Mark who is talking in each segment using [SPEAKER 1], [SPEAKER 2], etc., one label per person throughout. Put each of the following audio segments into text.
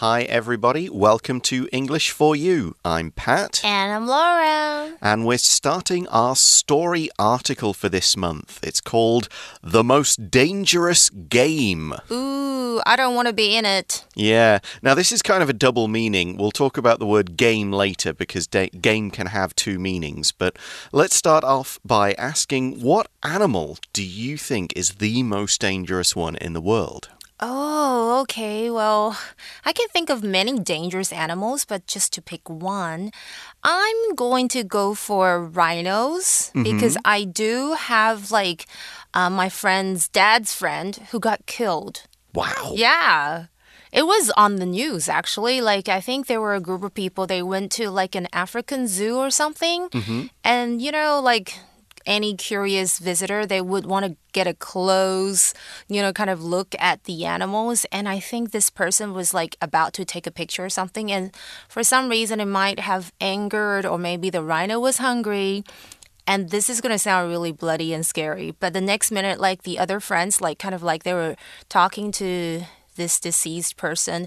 [SPEAKER 1] Hi, everybody. Welcome to English for You. I'm Pat.
[SPEAKER 2] And I'm Laura.
[SPEAKER 1] And we're starting our story article for this month. It's called The Most Dangerous Game.
[SPEAKER 2] Ooh, I don't want to be in it.
[SPEAKER 1] Yeah. Now, this is kind of a double meaning. We'll talk about the word game later because game can have two meanings. But let's start off by asking what animal do you think is the most dangerous one in the world?
[SPEAKER 2] Oh, okay. Well, I can think of many dangerous animals, but just to pick one, I'm going to go for rhinos mm -hmm. because I do have like uh, my friend's dad's friend who got killed.
[SPEAKER 1] Wow.
[SPEAKER 2] Yeah. It was on the news actually. Like I think there were a group of people they went to like an African zoo or something. Mm -hmm. And you know like any curious visitor, they would want to get a close, you know, kind of look at the animals. And I think this person was like about to take a picture or something. And for some reason, it might have angered, or maybe the rhino was hungry. And this is going to sound really bloody and scary. But the next minute, like the other friends, like kind of like they were talking to this deceased person,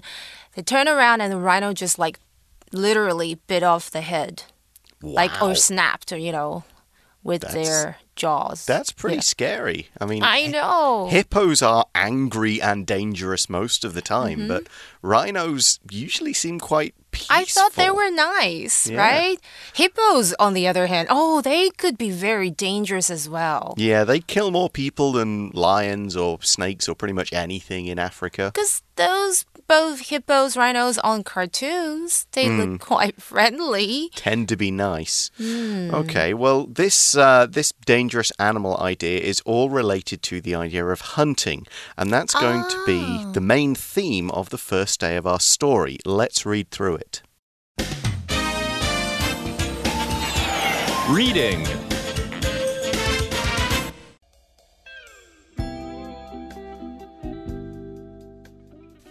[SPEAKER 2] they turn around and the rhino just like literally bit off the head.
[SPEAKER 1] Wow.
[SPEAKER 2] Like, or snapped, or, you know, with that's, their jaws.
[SPEAKER 1] That's pretty yeah. scary. I mean,
[SPEAKER 2] I know.
[SPEAKER 1] Hippos are angry and dangerous most of the time, mm -hmm. but rhinos usually seem quite peaceful.
[SPEAKER 2] I thought they were nice, yeah. right? Hippos, on the other hand, oh, they could be very dangerous as well.
[SPEAKER 1] Yeah, they kill more people than lions or snakes or pretty much anything in Africa.
[SPEAKER 2] Because those both hippos, rhinos on cartoons. They mm. look hmm. quite friendly.
[SPEAKER 1] Tend to be nice.
[SPEAKER 2] Mm.
[SPEAKER 1] Okay, well, this uh, this dangerous animal idea is all related to the idea of hunting, and that's going to be ah. the main theme of the first day of our story. Let's read through it.
[SPEAKER 3] Reading.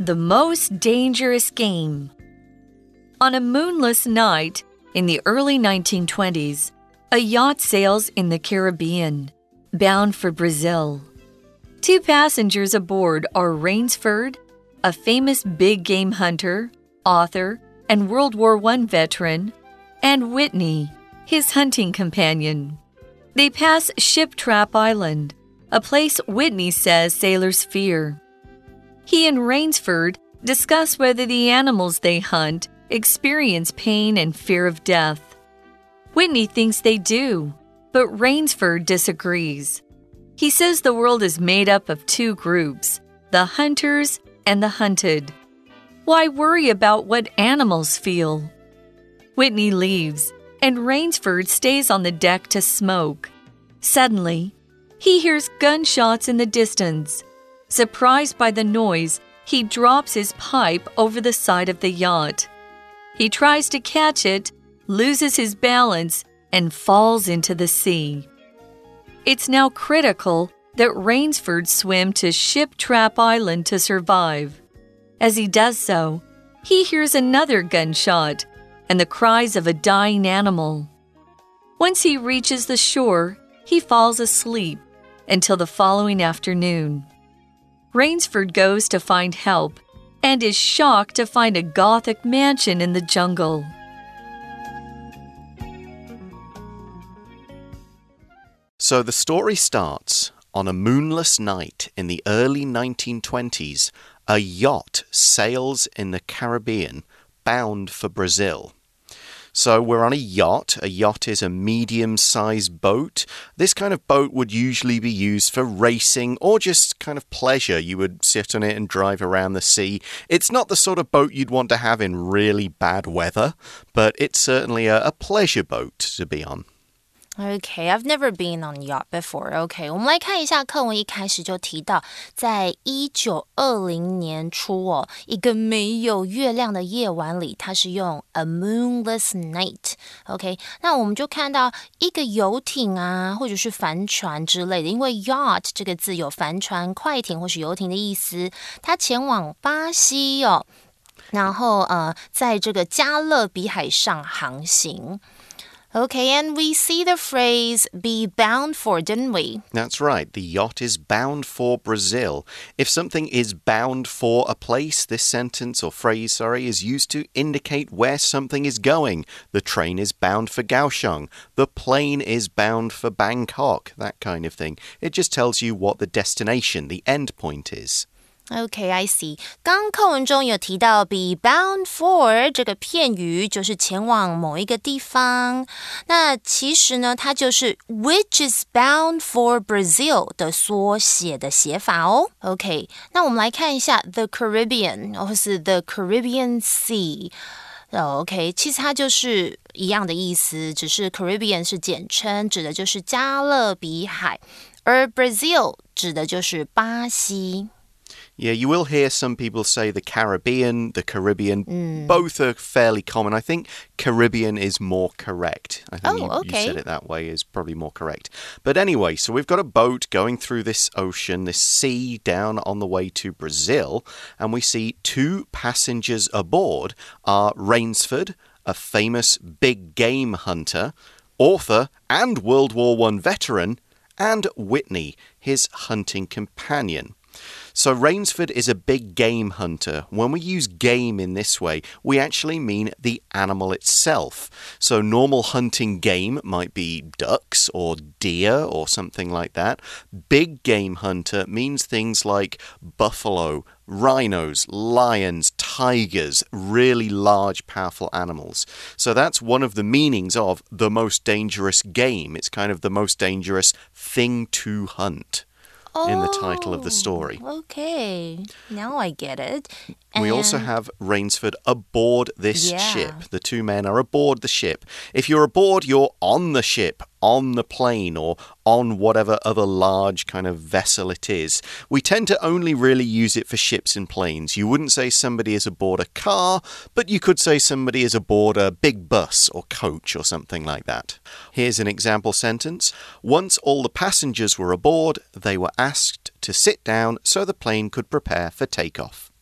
[SPEAKER 4] The Most Dangerous Game. On a moonless night in the early 1920s, a yacht sails in the Caribbean, bound for Brazil. Two passengers aboard are Rainsford, a famous big game hunter, author, and World War I veteran, and Whitney, his hunting companion. They pass Ship Trap Island, a place Whitney says sailors fear. He and Rainsford discuss whether the animals they hunt experience pain and fear of death. Whitney thinks they do, but Rainsford disagrees. He says the world is made up of two groups the hunters and the hunted. Why worry about what animals feel? Whitney leaves, and Rainsford stays on the deck to smoke. Suddenly, he hears gunshots in the distance. Surprised by the noise, he drops his pipe over the side of the yacht. He tries to catch it, loses his balance, and falls into the sea. It's now critical that Rainsford swim to Ship Trap Island to survive. As he does so, he hears another gunshot and the cries of a dying animal. Once he reaches the shore, he falls asleep until the following afternoon. Rainsford goes to find help and is shocked to find a Gothic mansion in the jungle.
[SPEAKER 1] So the story starts on a moonless night in the early 1920s. A yacht sails in the Caribbean bound for Brazil. So we're on a yacht. A yacht is a medium sized boat. This kind of boat would usually be used for racing or just kind of pleasure. You would sit on it and drive around the sea. It's not the sort of boat you'd want to have in really bad weather, but it's certainly a, a pleasure boat to be on.
[SPEAKER 2] Okay, I've never been on yacht before. OK，我们来看一下课文一开始就提到，在一九二零年初哦，一个没有月亮的夜晚里，它是用 a moonless night。OK，那我们就看到一个游艇啊，或者是帆船之类的，因为 yacht 这个字有帆船、快艇或是游艇的意思，它前往巴西哦，然后呃，在这个加勒比海上航行。Okay, and we see the phrase be bound for, didn't we?
[SPEAKER 1] That's right. The yacht is bound for Brazil. If something is bound for a place, this sentence or phrase, sorry, is used to indicate where something is going. The train is bound for Kaohsiung. The plane is bound for Bangkok. That kind of thing. It just tells you what the destination, the end point is.
[SPEAKER 2] Okay, I see. 刚课文中有提到 be bound for 这个片语，就是前往某一个地方。那其实呢，它就是 which is bound for Brazil 的缩写的写法哦。OK，那我们来看一下 the Caribbean 或是 the Caribbean Sea。OK，其实它就是一样的意思，只是 Caribbean 是简称，指的就是加勒比海，而 Brazil 指的就是巴西。
[SPEAKER 1] Yeah, you will hear some people say the Caribbean, the Caribbean.
[SPEAKER 2] Mm.
[SPEAKER 1] Both are fairly common. I think Caribbean is more correct. I think
[SPEAKER 2] Oh,
[SPEAKER 1] you,
[SPEAKER 2] okay.
[SPEAKER 1] you said it that way is probably more correct. But anyway, so we've got a boat going through this ocean, this sea down on the way to Brazil, and we see two passengers aboard are Rainsford, a famous big game hunter, author and World War One veteran, and Whitney, his hunting companion. So, Rainsford is a big game hunter. When we use game in this way, we actually mean the animal itself. So, normal hunting game might be ducks or deer or something like that. Big game hunter means things like buffalo, rhinos, lions, tigers, really large, powerful animals. So, that's one of the meanings of the most dangerous game. It's kind of the most dangerous thing to hunt in the title of the oh, story.
[SPEAKER 2] Okay, now I get it.
[SPEAKER 1] We also have Rainsford aboard this
[SPEAKER 2] Yeah.
[SPEAKER 1] ship. The two men are aboard the ship. If you're aboard, you're on the ship, on the plane, or on whatever other large kind of vessel it is. We tend to only really use it for ships and planes. You wouldn't say somebody is aboard a car, but you could say somebody is aboard a big bus or coach or something like that. Here's an example sentence Once all the passengers were aboard, they were asked to sit down so the plane could prepare for takeoff.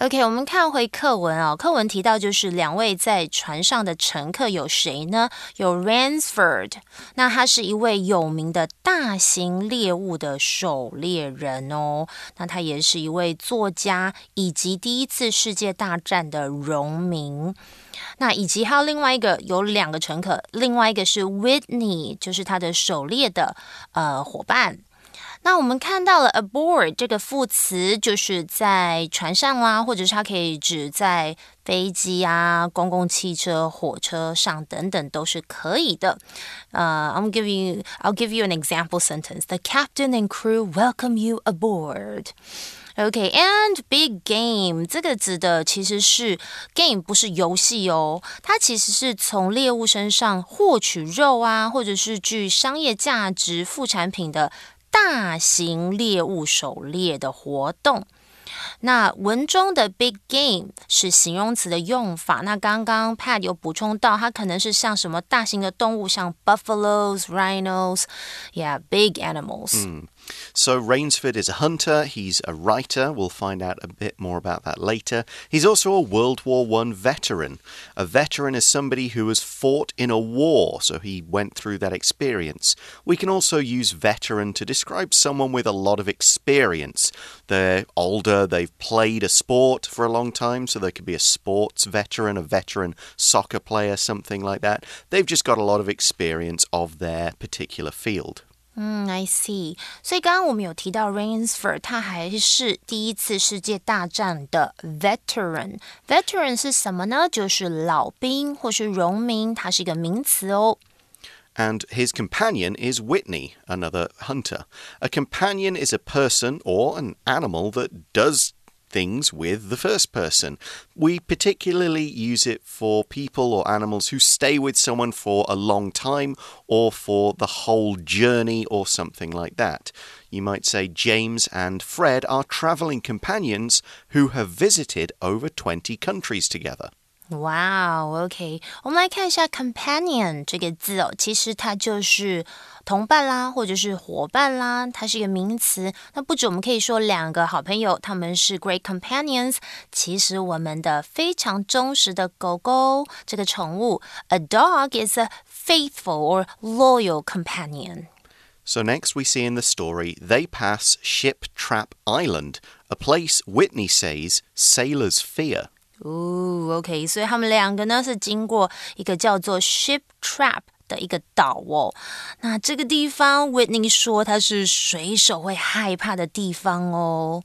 [SPEAKER 2] OK，我们看回课文啊、课文提到就是两位在船上的乘客有谁呢？有 Ransford，那他是一位有名的大型猎物的狩猎人哦。那他也是一位作家，以及第一次世界大战的荣民。那以及还有另外一个有两个乘客，另外一个是 Whitney，就是他的狩猎的呃伙伴。那我们看到了 aboard 这个副词，就是在船上啦，或者是它可以指在飞机啊、公共汽车、火车上等等都是可以的。呃、i m give you I'll give you an example sentence. The captain and crew welcome you aboard. OK, and big game 这个指的其实是 game，不是游戏哦，它其实是从猎物身上获取肉啊，或者是具商业价值副产品的 大型猎物狩猎的活动。那文中的 big game 是形容词的用法。那刚刚 Pat 有补充到，它可能是像什么大型的动物，像 buffaloes、rhinos，yeah，big animals。
[SPEAKER 1] So Rainsford is a hunter, he's a writer. We'll find out a bit more about that later. He's also a World War One veteran. A veteran is somebody who has fought in a war, so he went through that experience. We can also use veteran to describe someone with a lot of experience. They're older, they've played a sport for a long time, so they could be a sports veteran, a veteran soccer player, something like that. They've just got a lot of experience of their particular field.
[SPEAKER 2] 嗯，I see。所以刚刚我们有提到 Rainsford，他还是第一次世界大战的 veteran。veteran 是什么呢？就是老兵或是荣民，它是一个名词哦。
[SPEAKER 1] and his companion is Whitney, another hunter. A companion is a person or an animal that does things with the first person. We particularly use it for people or animals who stay with someone for a long time or for the whole journey or something like that. You might say James and Fred are traveling companions who have visited over 20 countries together.
[SPEAKER 2] 哇哦，OK，我们来看一下 companion 这个字哦，其实它就是同伴啦，或者是伙伴啦，它是一个名词。那不止我们可以说两个好朋友他们是 great companions，其实我们的非常忠实的狗狗这个宠物，a dog is a faithful or loyal companion.
[SPEAKER 1] So, next we see in the story, they pass Ship Trap Island, a place Whitney says sailors fear.
[SPEAKER 2] 哦，OK，所以他们两个呢是经过一个叫做 Ship Trap Trap。的一个岛哦，那这个地方，Whitney 说它是水手会害怕的地方哦。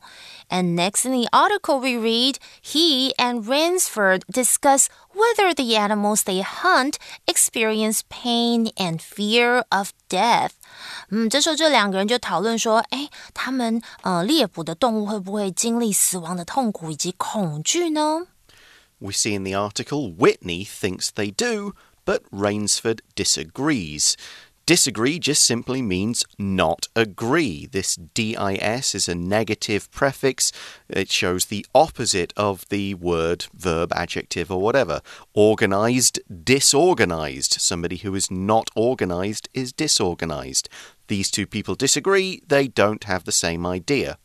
[SPEAKER 2] And next in the article we read, he and Rainsford discuss whether the animals they hunt experience pain and fear of death.
[SPEAKER 1] ？We see in the article Whitney thinks they do, but Rainsford disagrees. Disagree just simply means not agree. This dis is a negative prefix. It shows the opposite of the word, verb, adjective, or whatever. Organized, disorganized. Somebody who is not organized is disorganized. These two people disagree, they don't have the same idea.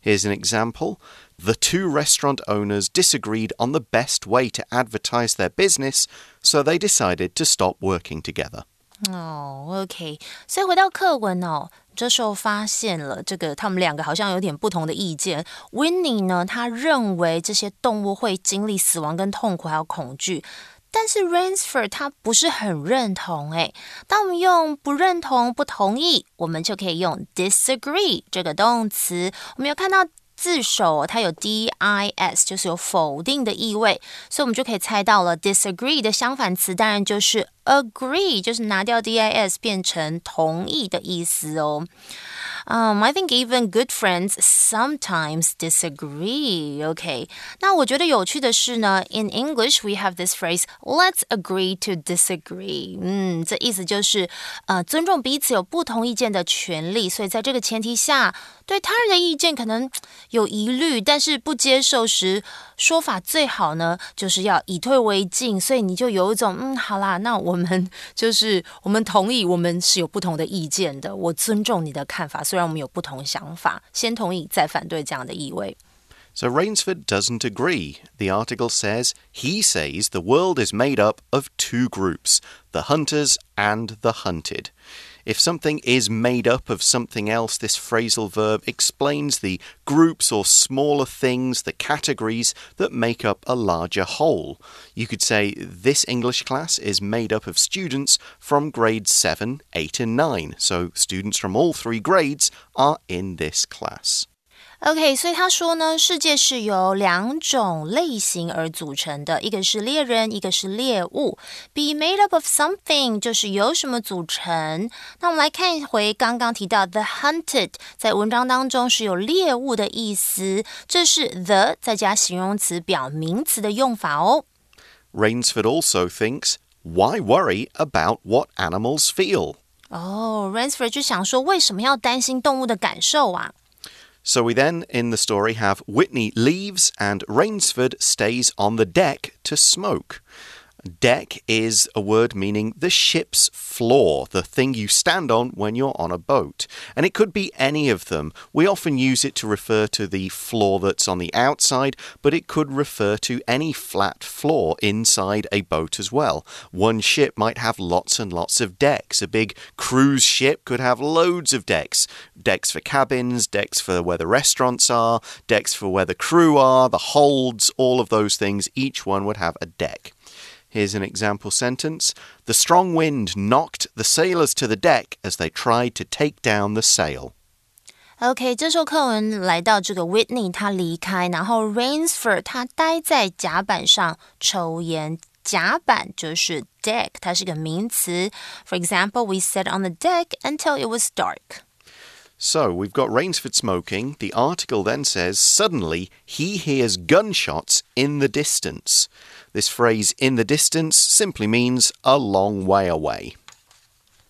[SPEAKER 1] Here's an example the two restaurant owners disagreed on the best way to advertise their business, so they decided to stop working together.
[SPEAKER 2] 哦、oh,，OK，所以回到课文哦，这时候发现了这个他们两个好像有点不同的意见。Whitney 呢，他认为这些动物会经历死亡跟痛苦还有恐惧，但是 Ransford 他不是很认同。诶，当我们用不认同、不同意，我们就可以用 disagree 这个动词。我们有看到自首它有 d i s，就是有否定的意味，所以我们就可以猜到了 disagree 的相反词当然就是 agree，就是拿掉 d i s 变成同意的意思哦。Um, I think even good friends sometimes disagree. Okay，那我觉得有趣的是呢，in English we have this phrase "Let's agree to disagree." 嗯，这意思就是呃尊重彼此有不同意见的权利。所以在这个前提下，对他人的意见可能有疑虑，但是不接受时，说法最好呢就是要以退为进。所以你就有一种嗯，好啦，那我 们就是我们同意，我们是有不同的意见的，我尊重你的看法。虽然我们有不同想法，先同意再反对这样的意味。
[SPEAKER 1] So Rainsford doesn't agree. The article says he says the world is made up of two groups, the hunters and the hunted. If something is made up of something else, this phrasal verb explains the groups or smaller things, the categories that make up a larger whole. You could say this English class is made up of students from grades 7, 8, and 9. So students from all three grades are in this class.
[SPEAKER 2] OK，所以他说呢，世界是由两种类型而组成的，一个是猎人，一个是猎物。Be made up of something 就是由什么组成。那我们来看一回刚刚提到 the hunted，在文章当中是有猎物的意思，这是 the 再加形容词表名词的用法哦。
[SPEAKER 1] Rainsford also thinks, why worry about what animals feel?
[SPEAKER 2] 哦，Ransford 就想说，为什么要担心动物的感受啊
[SPEAKER 1] ？So we then, in the story, have Whitney leaves and Rainsford stays on the deck to smoke. Deck is a word meaning the ship's floor, the thing you stand on when you're on a boat. And it could be any of them. We often use it to refer to the floor that's on the outside, but it could refer to any flat floor inside a boat as well. One ship might have lots and lots of decks. A big cruise ship could have loads of decks decks for cabins, decks for where the restaurants are, decks for where the crew are, the holds, all of those things. Each one would have a deck. Here's an example sentence The strong wind knocked the sailors to the deck as they tried to take down the sail.
[SPEAKER 2] OK，这时候课文来到这个 Whitney，他离开，然后 Rainsford 他待在甲板上抽烟。甲板就是 deck，它是个名词。For example, we sat on the deck until it was dark.
[SPEAKER 1] So we've got Rainsford smoking. The article then says suddenly he hears gunshots in the distance. This phrase in the distance simply means a long way away.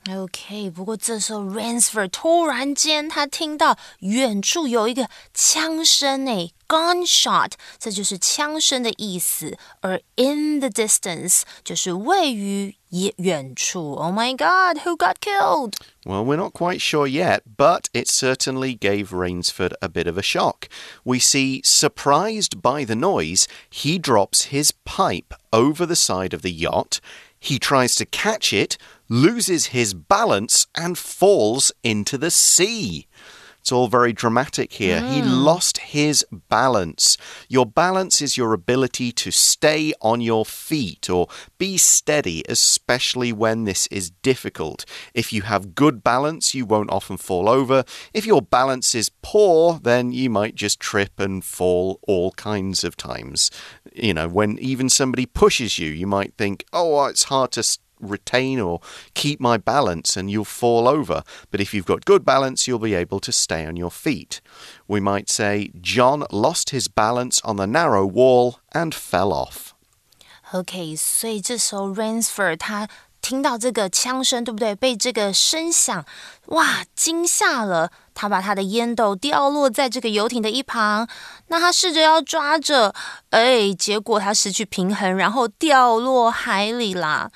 [SPEAKER 2] OK，不过这时候 Ransford 突然间他听到远处有一个枪声诶，gunshot，这就是枪声的意思。而 in the distance 就是位于远处。Oh my God, who got killed?
[SPEAKER 1] Well, we're not quite sure yet, but it certainly gave Rainsford a bit of a shock. We see, surprised by the noise, he drops his pipe over the side of the yacht. He tries to catch it, loses his balance and falls into the sea. It's all very dramatic here. Mm. He lost his balance. Your balance is your ability to stay on your feet or be steady, especially when this is difficult. If you have good balance, you won't often fall over. If your balance is poor, then you might just trip and fall all kinds of times. You know, when even somebody pushes you, you might think, oh, it's hard to retain or keep my balance and you'll fall over. But if you've got good balance, you'll be able to stay on your feet. We might say, John lost his balance on the narrow wall and fell off.
[SPEAKER 2] OK，所以这时候 Ransford 他听到这个枪声，对不对？被这个声响，哇，惊吓了。他把他的烟斗掉落在这个游艇的一旁。那他试着要抓着，哎，结果他失去平衡，然后掉落海里啦。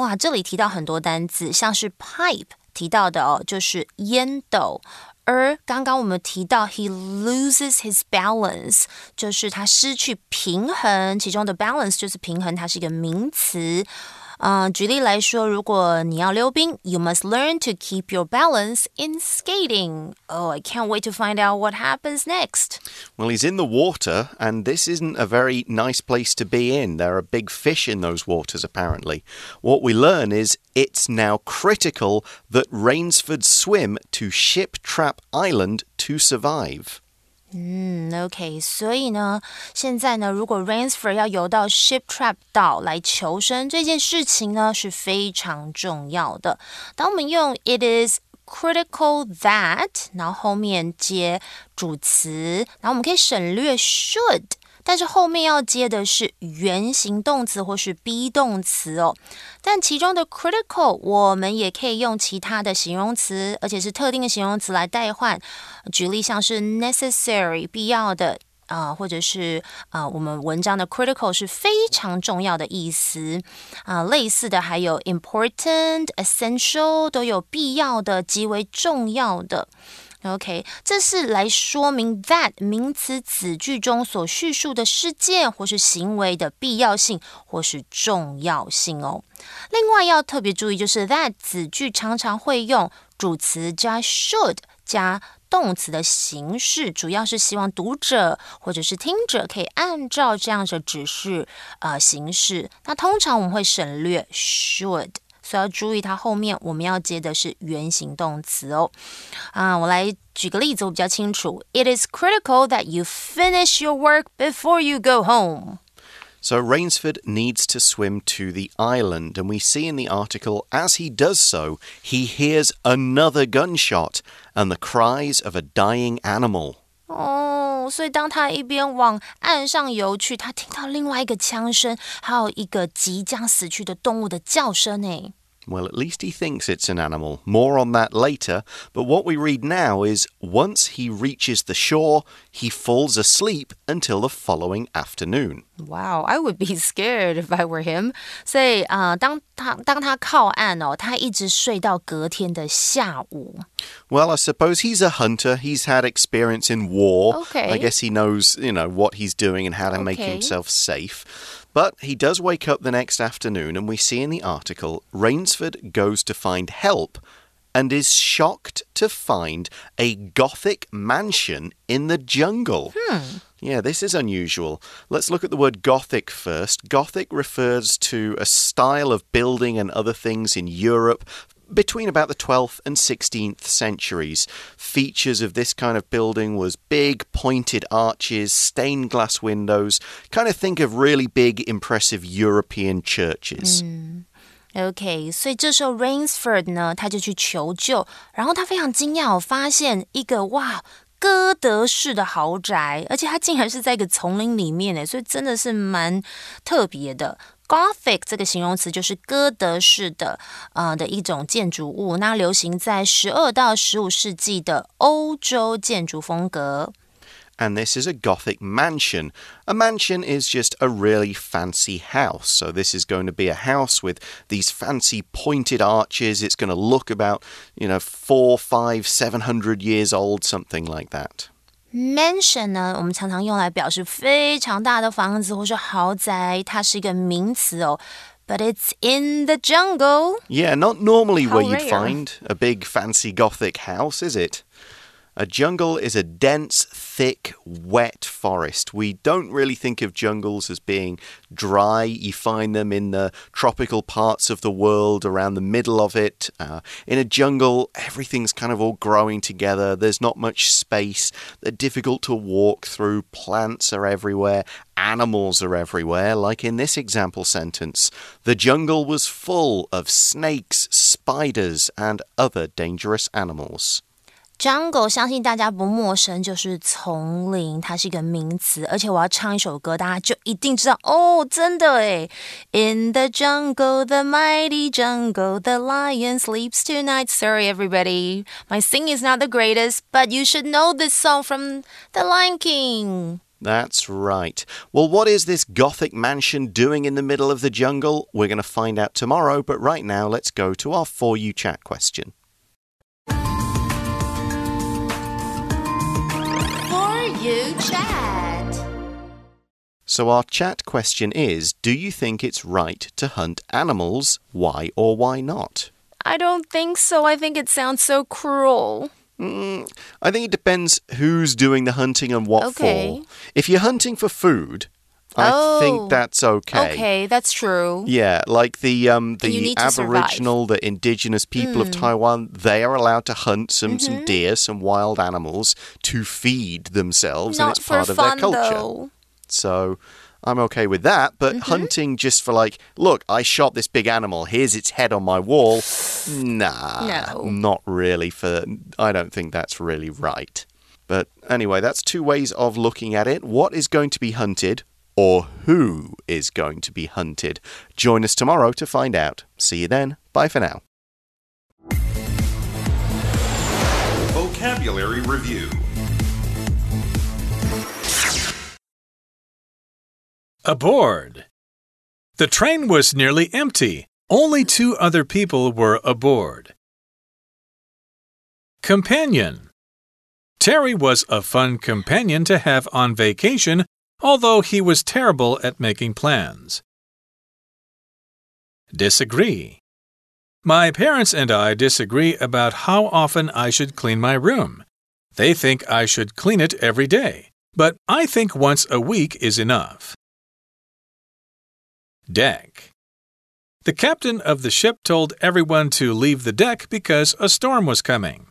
[SPEAKER 2] 哇，这里提到很多单词，像是 pipe 提到的哦，就是烟斗。而刚刚我们提到 he loses his balance，就是他失去平衡，其中的 balance 就是平衡，它是一个名词。嗯，举例来说，如果你要溜冰，you must learn to keep your balance in skating. Oh, I can't wait to find out what happens next.
[SPEAKER 1] Well, he's in the water, and this isn't a very nice place to be in. There are big fish in those waters, apparently. What we learn is it's now critical that Rainsford swim to Ship Trap Island to survive.
[SPEAKER 2] 嗯，OK，所以呢，现在呢，如果 Rainsford 要游到 Ship Trap 岛来求生，这件事情呢是非常重要的。当我们用 It is critical that，然后后面接主词，然后我们可以省略 should。但是后面要接的是原形动词或是 be 动词哦。但其中的 critical 我们也可以用其他的形容词，而且是特定的形容词来代换。举例像是 necessary 必要的啊，或者是啊，我们文章的 critical 是非常重要的意思啊。类似的还有 important、essential 都有必要的、极为重要的。OK，这是来说明 that 名词子句中所叙述的事件或是行为的必要性或是重要性哦。另外要特别注意，就是 that 子句常常会用主词加 should 加动词的形式，主要是希望读者或者是听者可以按照这样的指示呃形式。那通常我们会省略 should。所以要注意，它后面我们要接的是原形动词哦。啊，我来举个例子，我比较清楚。It is critical that you finish your work before you go home.
[SPEAKER 1] So Rainsford needs to swim to the island, and we see in the article as he does so, he hears another gunshot and the cries of a dying animal.
[SPEAKER 2] 哦，所以当他一边往岸上游去，他听到另外一个枪声，还有一个即将死去的动物的叫声呢。
[SPEAKER 1] well, at least he thinks it's an animal. More on that later. But what we read now is once he reaches the shore, he falls asleep until the following afternoon.
[SPEAKER 2] Wow, I would be scared if I were him. 所以啊、呃，当他当他靠岸哦，他一直睡到隔天的下午。
[SPEAKER 1] Well, I suppose he's a hunter. He's had experience in war.
[SPEAKER 2] Okay.
[SPEAKER 1] I guess he knows, you know, what he's doing and how to okay. make himself safe. But he does wake up the next afternoon, and we see in the article Rainsford goes to find help and is shocked to find a Gothic mansion in the jungle.
[SPEAKER 2] Hmm.
[SPEAKER 1] Yeah, this is unusual. Let's look at the word Gothic first. Gothic refers to a style of building and other things in Europe between about the 12th and 16th centuries. Features of this kind of building was big pointed arches, stained glass windows. Kind of think of really big, impressive European churches.
[SPEAKER 2] Mm. OK，所以这时候 Rainsford 呢，他就去求救，然后他非常惊讶，发现一个哇哥德式的豪宅，而且它竟然是在一个丛林里面呢，所以真的是蛮特别的。 Gothic 这个形容词就是哥德式的，呃的一种建筑物，那流行在十二到十五世纪的欧洲建筑风格。
[SPEAKER 1] and this is a Gothic mansion. A mansion is just a really fancy house. So, this is going to be a house with these fancy pointed arches. It's going to look about, you know, four, five, seven hundred years old, something like that.
[SPEAKER 2] Mansion 呢，我们常常用来表示非常大的房子或是豪宅，它是一个名词哦。 But it's in the jungle.
[SPEAKER 1] Yeah, not normally
[SPEAKER 2] How
[SPEAKER 1] where you'd
[SPEAKER 2] rare.
[SPEAKER 1] find a big fancy gothic house, is it? A jungle is a dense, thick, wet forest. We don't really think of jungles as being dry. You find them in the tropical parts of the world, around the middle of it. Uh, in a jungle, everything's kind of all growing together. There's not much space. They're difficult to walk through. Plants are everywhere. Animals are everywhere, like in this example sentence. The jungle was full of snakes, spiders, and other dangerous animals.
[SPEAKER 2] Jungle 相信大家不陌生，就是丛林，它是一个名词。而且我要唱一首歌，大家就一定知道哦，真的诶 In the jungle, the mighty jungle, the lion sleeps tonight. Sorry, everybody, my singing is not the greatest, but you should know this song from The Lion King.
[SPEAKER 1] That's right. Well, what is this Gothic mansion doing in the middle of the jungle? We're going to find out tomorrow, but right now let's go to our For You chat question. So, our chat question is Do you think it's right to hunt animals? Why or why not?
[SPEAKER 2] I don't think so. I think it sounds so cruel.
[SPEAKER 1] Mm, I think it depends who's doing the hunting and what
[SPEAKER 2] Okay.
[SPEAKER 1] for. If you're hunting for food, I
[SPEAKER 2] Oh.
[SPEAKER 1] think that's okay.
[SPEAKER 2] Okay, that's true.
[SPEAKER 1] Yeah, like the um the
[SPEAKER 2] need to survive. Mm.
[SPEAKER 1] Aboriginal, the indigenous people of Taiwan, they are allowed to hunt some some deer, some wild animals to feed themselves, and
[SPEAKER 2] Mm-hmm.
[SPEAKER 1] It's part of their culture.
[SPEAKER 2] though.
[SPEAKER 1] So I'm okay with that, but
[SPEAKER 2] Mm-hmm.
[SPEAKER 1] hunting just for like, look, I shot this big animal, here's its head on my wall. Nah.
[SPEAKER 2] No.
[SPEAKER 1] Not really for I don't think that's really right. But anyway, that's two ways of looking at it. What is going to be hunted or who is going to be hunted? Join us tomorrow to find out. See you then. Bye for now.
[SPEAKER 3] Vocabulary Review
[SPEAKER 5] Aboard. The train was nearly empty. Only two other people were aboard. Companion. Terry was a fun companion to have on vacation, although he was terrible at making plans. Disagree. My parents and I disagree about how often I should clean my room. They think I should clean it every day, but I think once a week is enough. Deck. The captain of the ship told everyone to leave the deck because a storm was coming.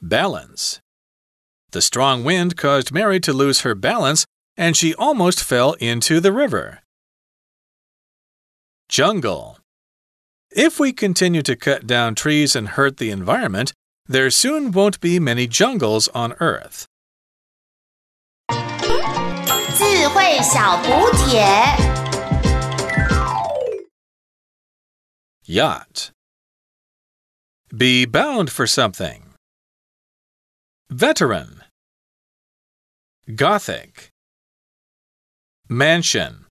[SPEAKER 5] Balance. The strong wind caused Mary to lose her balance and she almost fell into the river. Jungle. If we continue to cut down trees and hurt the environment, there soon won't be many jungles on Earth.
[SPEAKER 6] 智慧小补帖。
[SPEAKER 5] Yacht. Be bound for something. Veteran. Gothic. Mansion.